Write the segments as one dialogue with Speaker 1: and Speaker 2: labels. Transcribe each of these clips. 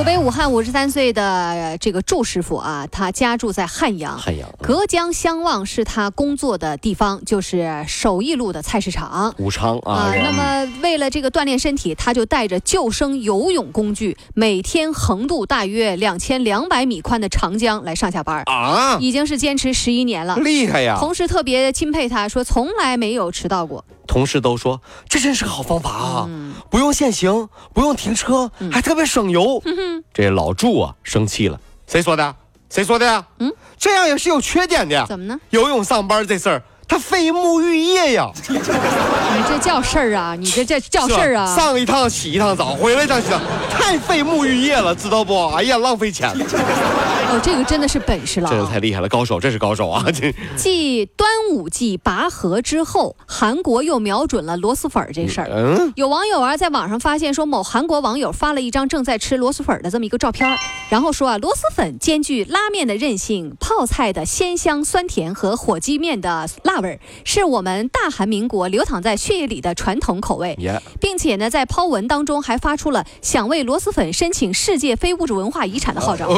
Speaker 1: 湖北武汉五十三岁的这个祝师傅啊，他家住在汉阳，
Speaker 2: 汉阳
Speaker 1: 隔江相望是他工作的地方，就是首义路的菜市场。
Speaker 2: 武昌啊，
Speaker 1: 那么为了这个锻炼身体，他就带着救生游泳工具，每天横渡大约两千两百米宽的长江来上下班啊，已经是坚持十一年了，
Speaker 2: 厉害呀！
Speaker 1: 同事特别钦佩他，说从来没有迟到过。
Speaker 2: 同事都说这真是个好方法啊，不用限行，不用停车，还特别省油。这老祝啊生气了，谁说的？谁说的呀？嗯，这样也是有缺点的。
Speaker 1: 怎么呢？
Speaker 2: 游泳上班这事儿。他费沐浴液呀！
Speaker 1: 你这叫事儿啊？你这这叫事儿啊？
Speaker 2: 上一趟洗一趟澡，回来再洗，太费沐浴液了，知道不？哎呀，浪费钱了。
Speaker 1: 哦，这个真的是本事了，
Speaker 2: 这个太厉害了，高手，这是高手啊！这
Speaker 1: 继端午季拔河之后，韩国又瞄准了螺蛳粉这事儿。嗯，有网友啊在网上发现说，某韩国网友发了一张正在吃螺蛳粉的这么一个照片，然后说啊，螺蛳粉兼具拉面的韧性、泡菜的鲜香酸甜和火鸡面的辣。味儿是我们大韩民国流淌在血液里的传统口味，并且呢，在抛文当中还发出了想为螺蛳粉申请世界非物质文化遗产的号召。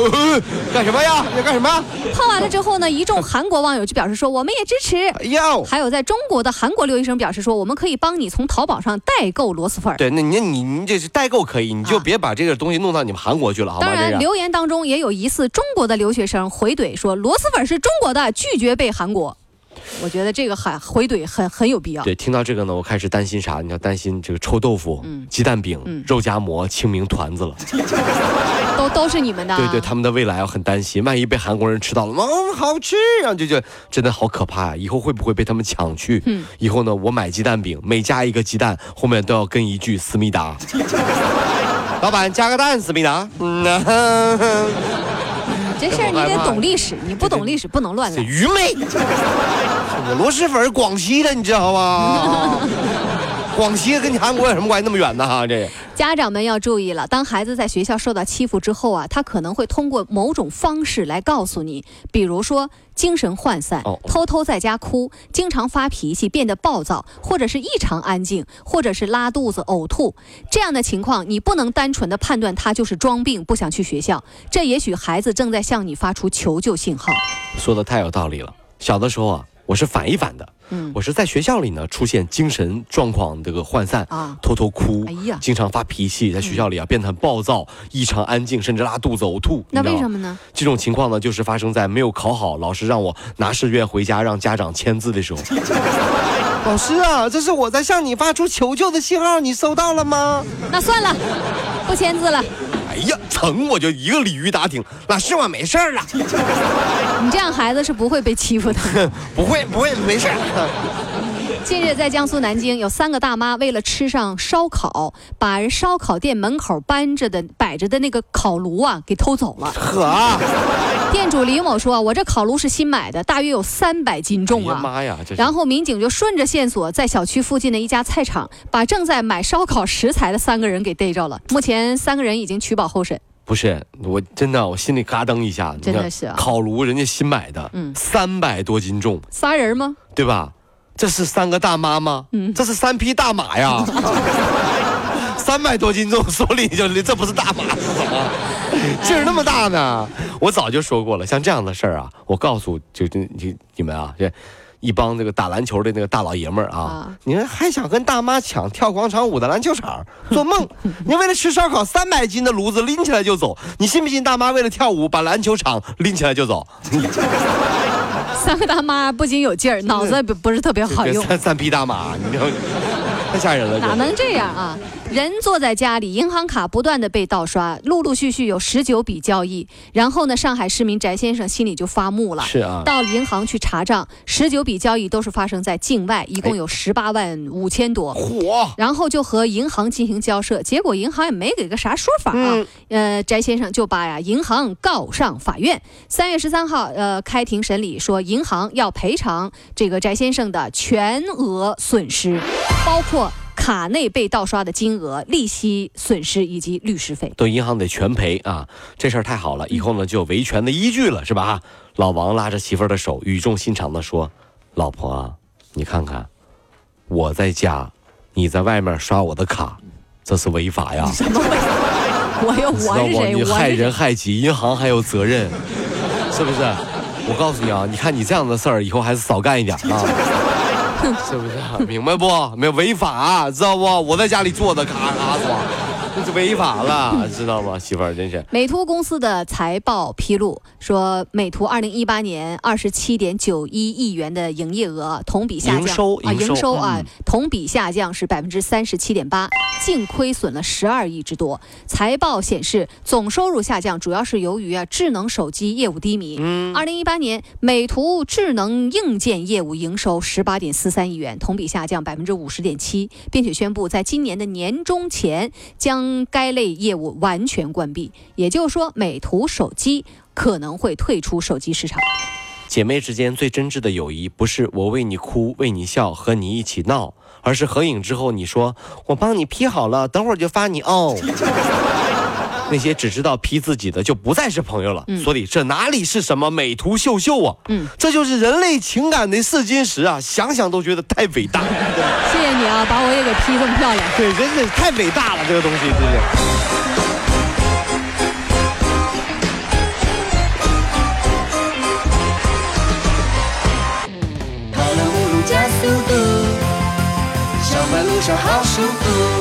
Speaker 2: 干什么呀？要干什么？
Speaker 1: 泡完了之后呢，一众韩国网友就表示说，我们也支持。哎呦，还有在中国的韩国留学生表示说，我们可以帮你从淘宝上代购螺蛳粉。
Speaker 2: 对，那你你你这是代购可以，你就别把这个东西弄到你们韩国去了，好吗？
Speaker 1: 当然，留言当中也有疑似中国的留学生回怼说，螺蛳粉是中国的，拒绝被韩国。我觉得这个还回怼很很有必要。
Speaker 2: 对，听到这个呢，我开始担心啥？你要担心这个臭豆腐、鸡蛋饼、肉夹馍、清明团子了，
Speaker 1: 都都是你们的。
Speaker 2: 对对，他们的未来我很担心，万一被韩国人吃到了，嗯，好吃啊，就就真的好可怕呀！以后会不会被他们抢去？嗯，以后呢，我买鸡蛋饼，每加一个鸡蛋，后面都要跟一句思密达。老板加个蛋，思密达。嗯
Speaker 1: 这事儿你得懂历史，你不懂历史不能乱来。
Speaker 2: 愚昧！我螺蛳粉广西的，你知道吗？广西跟你韩国有什么关系？那么远呢？哈，这
Speaker 1: 家长们要注意了。当孩子在学校受到欺负之后啊，他可能会通过某种方式来告诉你，比如说精神涣散、偷偷在家哭、经常发脾气、变得暴躁，或者是异常安静，或者是拉肚子、呕吐这样的情况，你不能单纯的判断他就是装病不想去学校。这也许孩子正在向你发出求救信号。
Speaker 2: 说的太有道理了。小的时候啊。我是反一反的，嗯，我是在学校里呢出现精神状况这个涣散啊，偷偷哭，哎呀，经常发脾气，在学校里啊变得很暴躁，异常安静，甚至拉肚子、呕吐。
Speaker 1: 那为什么呢？
Speaker 2: 这种情况呢，就是发生在没有考好，老师让我拿试卷回家让家长签字的时候。老师啊，这是我在向你发出求救的信号，你收到了吗？
Speaker 1: 那算了，不签字了。
Speaker 2: 哎呀，疼我就一个鲤鱼打挺，老师我没事儿了。
Speaker 1: 你这样孩子是不会被欺负的。
Speaker 2: 不会不会，没事。
Speaker 1: 近日，在江苏南京，有三个大妈为了吃上烧烤，把人烧烤店门口搬着的摆着的那个烤炉啊给偷走了。呵，店主李某说：“我这烤炉是新买的，大约有三百斤重啊。”妈呀！然后民警就顺着线索，在小区附近的一家菜场，把正在买烧烤食材的三个人给逮着了。目前，三个人已经取保候审。
Speaker 2: 不是，我真的，我心里嘎噔一下。
Speaker 1: 真的是
Speaker 2: 烤炉，人家新买的，嗯，三百多斤重，
Speaker 1: 仨人吗？
Speaker 2: 对吧？这是三个大妈吗？嗯，这是三匹大马呀，三百多斤重，手里就这不是大马是什么？劲儿那么大呢？我早就说过了，像这样的事儿啊，我告诉就就你你们啊，这一帮这个打篮球的那个大老爷们儿啊，你们还想跟大妈抢跳广场舞的篮球场？做梦！你为了吃烧烤，三百斤的炉子拎起来就走，你信不信大妈为了跳舞把篮球场拎起来就走？
Speaker 1: 三个大妈不仅有劲儿，脑子不不是特别好用。
Speaker 2: 三三匹大马，你知道。太吓人了，
Speaker 1: 哪能这样啊？人坐在家里，银行卡不断的被盗刷，陆陆续续有十九笔交易。然后呢，上海市民翟先生心里就发木了。
Speaker 2: 是啊，
Speaker 1: 到银行去查账，十九笔交易都是发生在境外，一共有十八万五千多。嚯！然后就和银行进行交涉，结果银行也没给个啥说法啊。呃，翟先生就把呀银行告上法院。三月十三号，呃，开庭审理，说银行要赔偿这个翟先生的全额损失，包括。卡内被盗刷的金额、利息损失以及律师费，
Speaker 2: 都银行得全赔啊！这事儿太好了，以后呢就有维权的依据了，是吧？老王拉着媳妇儿的手，语重心长地说：“老婆啊，你看看，我在家，你在外面刷我的卡，这是违法呀！
Speaker 1: 什么违法？我又我是谁？
Speaker 2: 你害人害己，银行还有责任，是不是？我告诉你啊，你看你这样的事儿，以后还是少干一点啊。” 是不是？明白不？没有违法，知道不？我在家里坐着，咔咔刷。这是违法了，知道吗？媳妇儿真是。
Speaker 1: 美图公司的财报披露说，美图二零一八年二十七点九一亿元的营业额，同比下降。
Speaker 2: 营收
Speaker 1: 啊，营收啊，同比下降是百分之三十七点八，净亏损了十二亿之多。财报显示，总收入下降主要是由于啊智能手机业务低迷。嗯。二零一八年，美图智能硬件业务营收十八点四三亿元，同比下降百分之五十点七，并且宣布在今年的年中前将。该类业务完全关闭，也就是说，美图手机可能会退出手机市场。
Speaker 2: 姐妹之间最真挚的友谊，不是我为你哭、为你笑、和你一起闹，而是合影之后你说我帮你 P 好了，等会儿就发你哦。那些只知道 P 自己的，就不再是朋友了。所以这哪里是什么美图秀秀啊？嗯，这就是人类情感的试金石啊！想想都觉得太伟大。
Speaker 1: 谢谢你啊，把我也给 P 这么漂亮。
Speaker 2: 对，真的太伟大了，这个东西真是。
Speaker 3: 跑了五路加速度，上班路上好舒服。